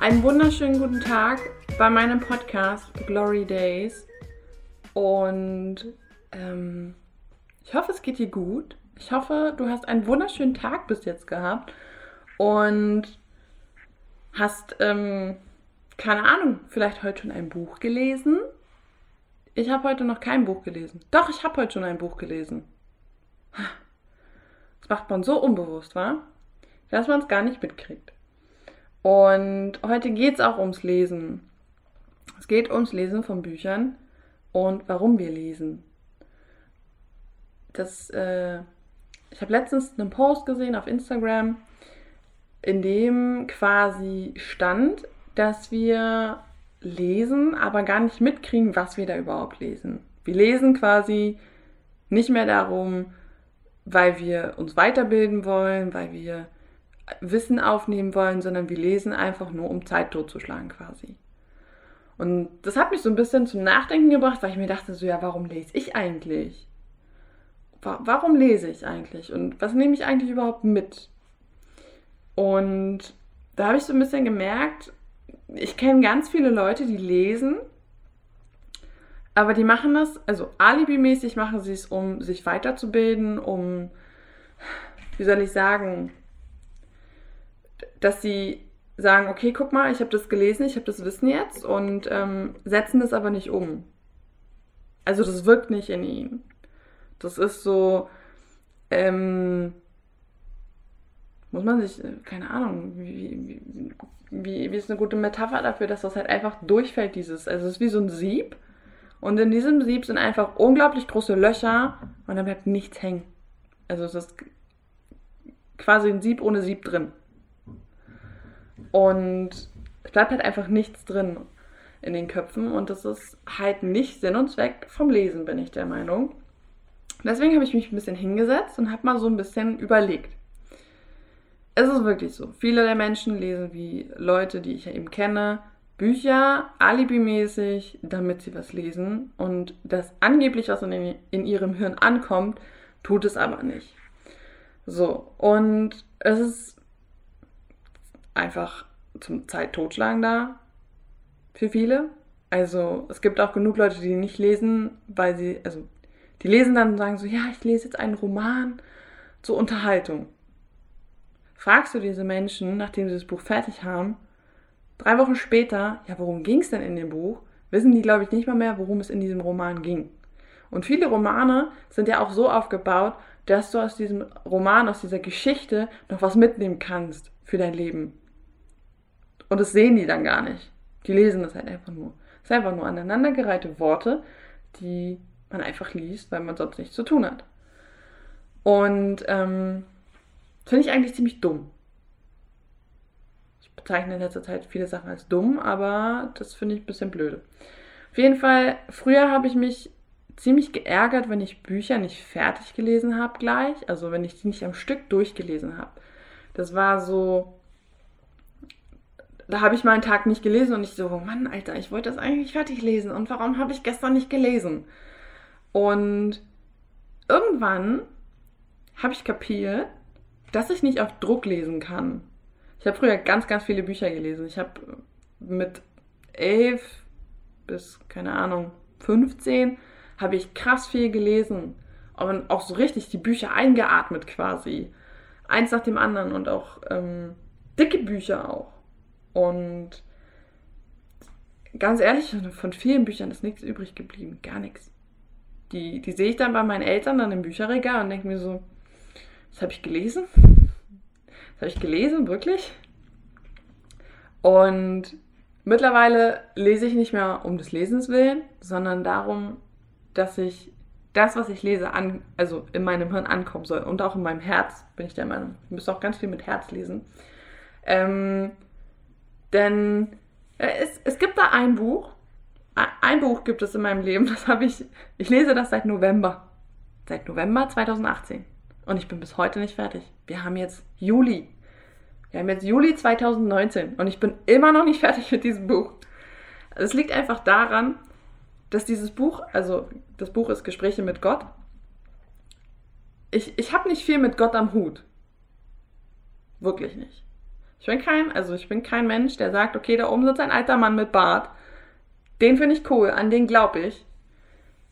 einen wunderschönen guten Tag bei meinem Podcast Glory Days. Und ähm, ich hoffe, es geht dir gut. Ich hoffe, du hast einen wunderschönen Tag bis jetzt gehabt und hast, ähm, keine Ahnung, vielleicht heute schon ein Buch gelesen. Ich habe heute noch kein Buch gelesen. Doch, ich habe heute schon ein Buch gelesen. Das macht man so unbewusst, wa? Dass man es gar nicht mitkriegt. Und heute geht es auch ums Lesen. Es geht ums Lesen von Büchern und warum wir lesen. Das, äh, ich habe letztens einen Post gesehen auf Instagram, in dem quasi stand, dass wir lesen, aber gar nicht mitkriegen, was wir da überhaupt lesen. Wir lesen quasi nicht mehr darum, weil wir uns weiterbilden wollen, weil wir Wissen aufnehmen wollen, sondern wir lesen einfach nur, um Zeit totzuschlagen quasi. Und das hat mich so ein bisschen zum Nachdenken gebracht, weil ich mir dachte, so ja, warum lese ich eigentlich? Warum lese ich eigentlich? Und was nehme ich eigentlich überhaupt mit? Und da habe ich so ein bisschen gemerkt, ich kenne ganz viele Leute, die lesen, aber die machen das, also alibimäßig machen sie es, um sich weiterzubilden, um, wie soll ich sagen, dass sie sagen, okay, guck mal, ich habe das gelesen, ich habe das Wissen jetzt und ähm, setzen das aber nicht um. Also das wirkt nicht in ihnen. Das ist so, ähm, muss man sich, äh, keine Ahnung, wie, wie, wie, ist eine gute Metapher dafür, dass das halt einfach durchfällt, dieses, also es ist wie so ein Sieb und in diesem Sieb sind einfach unglaublich große Löcher und da bleibt nichts hängen. Also es ist quasi ein Sieb ohne Sieb drin. Und es bleibt halt einfach nichts drin in den Köpfen und das ist halt nicht Sinn und Zweck vom Lesen, bin ich der Meinung. Deswegen habe ich mich ein bisschen hingesetzt und habe mal so ein bisschen überlegt. Es ist wirklich so. Viele der Menschen lesen wie Leute, die ich ja eben kenne, Bücher alibimäßig, damit sie was lesen. Und das angeblich, was in, in ihrem Hirn ankommt, tut es aber nicht. So, und es ist einfach zum Zeittotschlagen da für viele. Also es gibt auch genug Leute, die nicht lesen, weil sie, also die lesen dann und sagen so, ja, ich lese jetzt einen Roman zur Unterhaltung. Fragst du diese Menschen, nachdem sie das Buch fertig haben, drei Wochen später, ja, worum ging es denn in dem Buch, wissen die, glaube ich, nicht mal mehr, worum es in diesem Roman ging. Und viele Romane sind ja auch so aufgebaut, dass du aus diesem Roman, aus dieser Geschichte noch was mitnehmen kannst für dein Leben. Und das sehen die dann gar nicht. Die lesen das halt einfach nur. Es sind einfach nur aneinandergereihte Worte, die man einfach liest, weil man sonst nichts zu tun hat. Und ähm, finde ich eigentlich ziemlich dumm. Ich bezeichne in letzter Zeit viele Sachen als dumm, aber das finde ich ein bisschen blöde. Auf jeden Fall, früher habe ich mich ziemlich geärgert, wenn ich Bücher nicht fertig gelesen habe gleich, also wenn ich die nicht am Stück durchgelesen habe. Das war so, da habe ich meinen Tag nicht gelesen und ich so, Mann, Alter, ich wollte das eigentlich fertig lesen und warum habe ich gestern nicht gelesen? Und irgendwann habe ich kapiert, dass ich nicht auf Druck lesen kann. Ich habe früher ganz, ganz viele Bücher gelesen. Ich habe mit elf bis, keine Ahnung, 15 habe ich krass viel gelesen. Und auch so richtig die Bücher eingeatmet quasi. Eins nach dem anderen und auch ähm, dicke Bücher auch. Und ganz ehrlich, von vielen Büchern ist nichts übrig geblieben. Gar nichts. Die, die sehe ich dann bei meinen Eltern dann im Bücherregal und denke mir so, das habe ich gelesen? Das habe ich gelesen, wirklich? Und mittlerweile lese ich nicht mehr um des Lesens willen, sondern darum, dass ich das, was ich lese, an, also in meinem Hirn ankommen soll und auch in meinem Herz, bin ich der Meinung. Ich müsste auch ganz viel mit Herz lesen. Ähm, denn äh, es, es gibt da ein Buch, ein Buch gibt es in meinem Leben, das habe ich, ich lese das seit November. Seit November 2018. Und ich bin bis heute nicht fertig. Wir haben jetzt Juli. Wir haben jetzt Juli 2019 und ich bin immer noch nicht fertig mit diesem Buch. Es liegt einfach daran, dass dieses Buch, also das Buch ist Gespräche mit Gott. Ich, ich habe nicht viel mit Gott am Hut. Wirklich nicht. Ich bin kein, also ich bin kein Mensch, der sagt, okay, da oben sitzt ein alter Mann mit Bart. Den finde ich cool, an den glaube ich.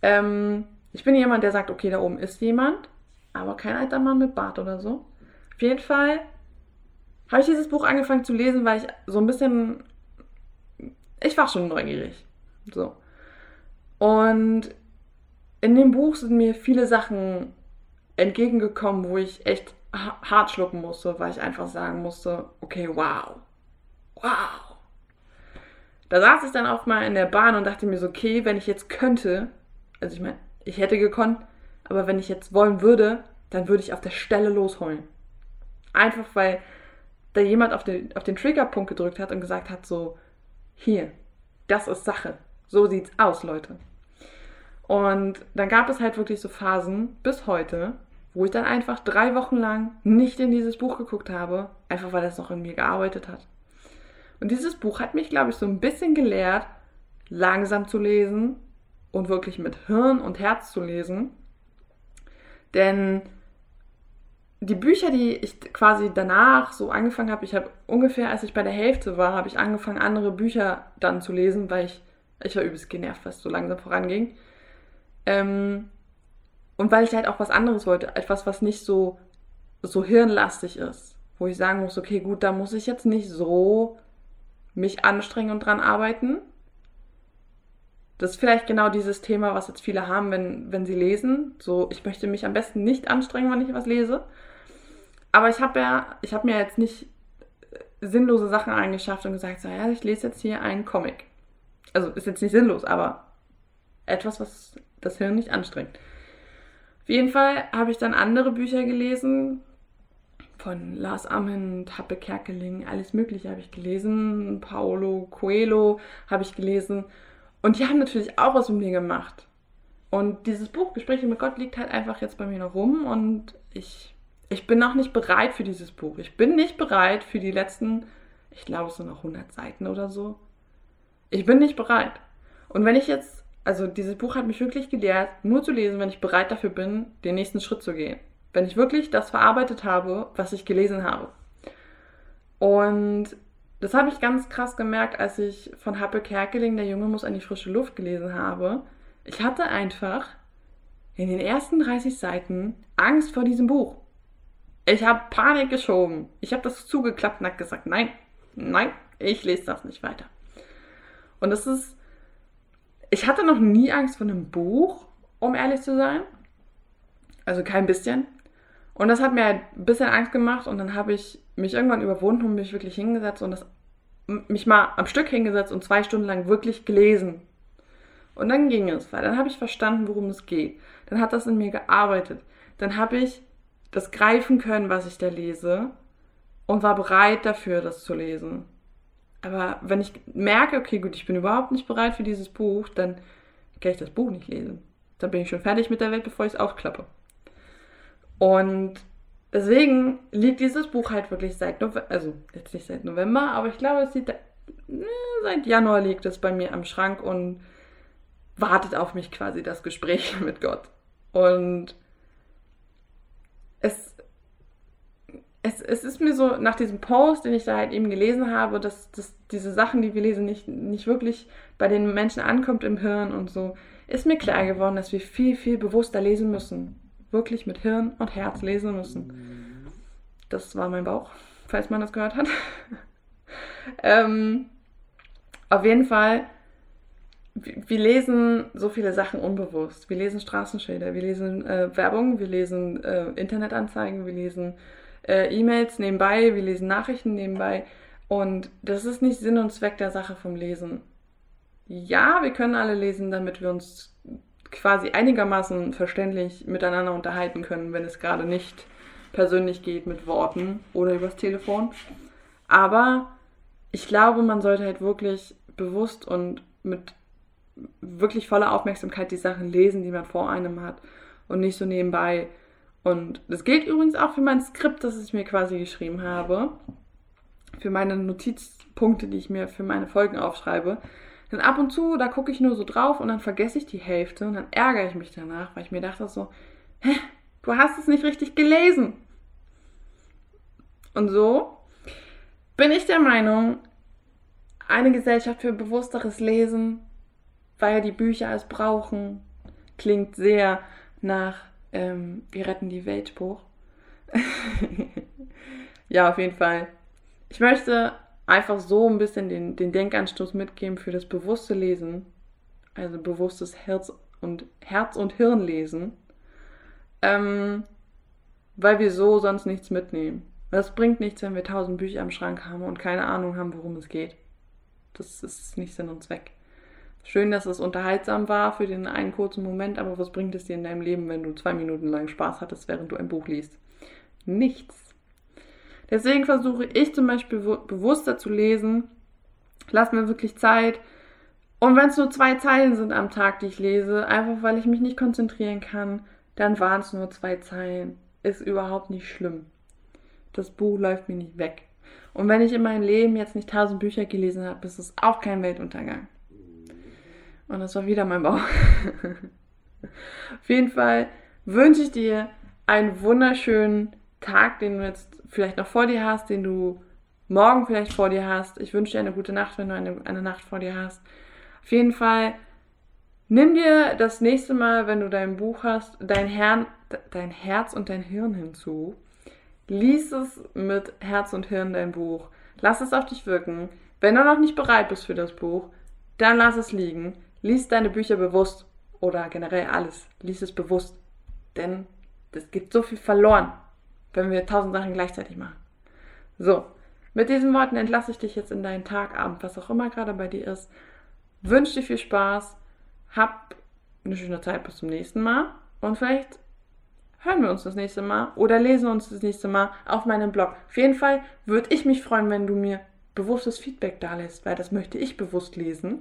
Ähm, ich bin jemand, der sagt, okay, da oben ist jemand, aber kein alter Mann mit Bart oder so. Auf jeden Fall habe ich dieses Buch angefangen zu lesen, weil ich so ein bisschen. Ich war schon neugierig. So. Und in dem Buch sind mir viele Sachen entgegengekommen, wo ich echt hart schlucken musste, weil ich einfach sagen musste, okay, wow. Wow. Da saß ich dann auch mal in der Bahn und dachte mir so, okay, wenn ich jetzt könnte, also ich meine, ich hätte gekonnt, aber wenn ich jetzt wollen würde, dann würde ich auf der Stelle losheulen. Einfach weil da jemand auf den, auf den Triggerpunkt gedrückt hat und gesagt hat, so, hier, das ist Sache. So sieht's aus, Leute. Und dann gab es halt wirklich so Phasen bis heute, wo ich dann einfach drei Wochen lang nicht in dieses Buch geguckt habe, einfach weil es noch in mir gearbeitet hat. Und dieses Buch hat mich, glaube ich, so ein bisschen gelehrt, langsam zu lesen und wirklich mit Hirn und Herz zu lesen. Denn die Bücher, die ich quasi danach so angefangen habe, ich habe ungefähr, als ich bei der Hälfte war, habe ich angefangen, andere Bücher dann zu lesen, weil ich, ich war übelst genervt, was so langsam voranging. Ähm, und weil ich halt auch was anderes wollte, etwas, was nicht so, so hirnlastig ist, wo ich sagen muss, okay, gut, da muss ich jetzt nicht so mich anstrengen und dran arbeiten. Das ist vielleicht genau dieses Thema, was jetzt viele haben, wenn, wenn sie lesen. So, ich möchte mich am besten nicht anstrengen, wenn ich was lese. Aber ich habe ja, ich habe mir jetzt nicht äh, sinnlose Sachen eingeschafft und gesagt, so, ja, ich lese jetzt hier einen Comic. Also ist jetzt nicht sinnlos, aber etwas, was das Hirn nicht anstrengt. Auf jeden Fall habe ich dann andere Bücher gelesen, von Lars Ammen, Happe Kerkeling, alles Mögliche habe ich gelesen. Paolo Coelho habe ich gelesen. Und die haben natürlich auch was mit mir gemacht. Und dieses Buch, Gespräche mit Gott, liegt halt einfach jetzt bei mir noch rum und ich ich bin noch nicht bereit für dieses Buch. Ich bin nicht bereit für die letzten, ich glaube, es sind noch 100 Seiten oder so. Ich bin nicht bereit. Und wenn ich jetzt, also dieses Buch hat mich wirklich gelehrt, nur zu lesen, wenn ich bereit dafür bin, den nächsten Schritt zu gehen. Wenn ich wirklich das verarbeitet habe, was ich gelesen habe. Und das habe ich ganz krass gemerkt, als ich von Happe Kerkeling, der Junge muss an die frische Luft gelesen habe. Ich hatte einfach in den ersten 30 Seiten Angst vor diesem Buch. Ich habe Panik geschoben. Ich habe das zugeklappt und habe gesagt, nein, nein, ich lese das nicht weiter. Und das ist, ich hatte noch nie Angst vor einem Buch, um ehrlich zu sein. Also kein bisschen. Und das hat mir ein bisschen Angst gemacht und dann habe ich mich irgendwann überwunden und mich wirklich hingesetzt und das, mich mal am Stück hingesetzt und zwei Stunden lang wirklich gelesen. Und dann ging es, weil dann habe ich verstanden, worum es geht. Dann hat das in mir gearbeitet. Dann habe ich das greifen können, was ich da lese und war bereit dafür, das zu lesen. Aber wenn ich merke, okay, gut, ich bin überhaupt nicht bereit für dieses Buch, dann kann ich das Buch nicht lesen. Dann bin ich schon fertig mit der Welt, bevor ich es aufklappe. Und deswegen liegt dieses Buch halt wirklich seit November, also jetzt nicht seit November, aber ich glaube, es sieht, ne, seit Januar liegt es bei mir am Schrank und wartet auf mich quasi das Gespräch mit Gott. Und es, es, es ist mir so nach diesem Post, den ich da halt eben gelesen habe, dass, dass diese Sachen, die wir lesen, nicht, nicht wirklich bei den Menschen ankommt im Hirn und so, ist mir klar geworden, dass wir viel, viel bewusster lesen müssen. Wirklich mit Hirn und Herz lesen müssen. Das war mein Bauch, falls man das gehört hat. ähm, auf jeden Fall wir lesen so viele Sachen unbewusst. Wir lesen Straßenschilder, wir lesen äh, Werbung, wir lesen äh, Internetanzeigen, wir lesen äh, E-Mails nebenbei, wir lesen Nachrichten nebenbei. Und das ist nicht Sinn und Zweck der Sache vom Lesen. Ja, wir können alle lesen, damit wir uns quasi einigermaßen verständlich miteinander unterhalten können, wenn es gerade nicht persönlich geht mit Worten oder übers Telefon. Aber ich glaube, man sollte halt wirklich bewusst und mit wirklich voller Aufmerksamkeit die Sachen lesen, die man vor einem hat und nicht so nebenbei. Und das gilt übrigens auch für mein Skript, das ich mir quasi geschrieben habe, für meine Notizpunkte, die ich mir für meine Folgen aufschreibe. Denn ab und zu, da gucke ich nur so drauf und dann vergesse ich die Hälfte und dann ärgere ich mich danach, weil ich mir dachte so, hä, du hast es nicht richtig gelesen. Und so bin ich der Meinung, eine Gesellschaft für bewussteres Lesen, weil die Bücher es brauchen, klingt sehr nach ähm, Wir retten die Welt Spruch. ja, auf jeden Fall. Ich möchte einfach so ein bisschen den, den Denkanstoß mitgeben für das bewusste Lesen, also bewusstes Herz und Herz und Hirn lesen, ähm, weil wir so sonst nichts mitnehmen. Das bringt nichts, wenn wir tausend Bücher am Schrank haben und keine Ahnung haben, worum es geht. Das ist nicht Sinn und Zweck. Schön, dass es unterhaltsam war für den einen kurzen Moment, aber was bringt es dir in deinem Leben, wenn du zwei Minuten lang Spaß hattest, während du ein Buch liest? Nichts. Deswegen versuche ich zum Beispiel bewusster zu lesen. Lass mir wirklich Zeit. Und wenn es nur zwei Zeilen sind am Tag, die ich lese, einfach weil ich mich nicht konzentrieren kann, dann waren es nur zwei Zeilen. Ist überhaupt nicht schlimm. Das Buch läuft mir nicht weg. Und wenn ich in meinem Leben jetzt nicht tausend Bücher gelesen habe, ist es auch kein Weltuntergang. Und das war wieder mein Bauch. Auf jeden Fall wünsche ich dir einen wunderschönen Tag, den du jetzt vielleicht noch vor dir hast, den du morgen vielleicht vor dir hast. Ich wünsche dir eine gute Nacht, wenn du eine, eine Nacht vor dir hast. Auf jeden Fall nimm dir das nächste Mal, wenn du dein Buch hast, dein, Herrn, dein Herz und dein Hirn hinzu. Lies es mit Herz und Hirn, dein Buch. Lass es auf dich wirken. Wenn du noch nicht bereit bist für das Buch, dann lass es liegen. Lies deine Bücher bewusst oder generell alles. Lies es bewusst. Denn es gibt so viel verloren wenn wir tausend Sachen gleichzeitig machen. So, mit diesen Worten entlasse ich dich jetzt in deinen Tag, Abend, was auch immer gerade bei dir ist. Wünsche dir viel Spaß, hab eine schöne Zeit bis zum nächsten Mal und vielleicht hören wir uns das nächste Mal oder lesen uns das nächste Mal auf meinem Blog. Auf jeden Fall würde ich mich freuen, wenn du mir bewusstes Feedback da lässt, weil das möchte ich bewusst lesen,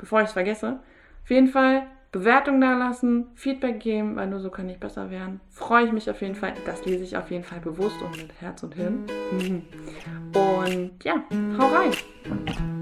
bevor ich es vergesse. Auf jeden Fall Bewertung da lassen, Feedback geben, weil nur so kann ich besser werden. Freue ich mich auf jeden Fall. Das lese ich auf jeden Fall bewusst und mit Herz und Hirn. Und ja, hau rein.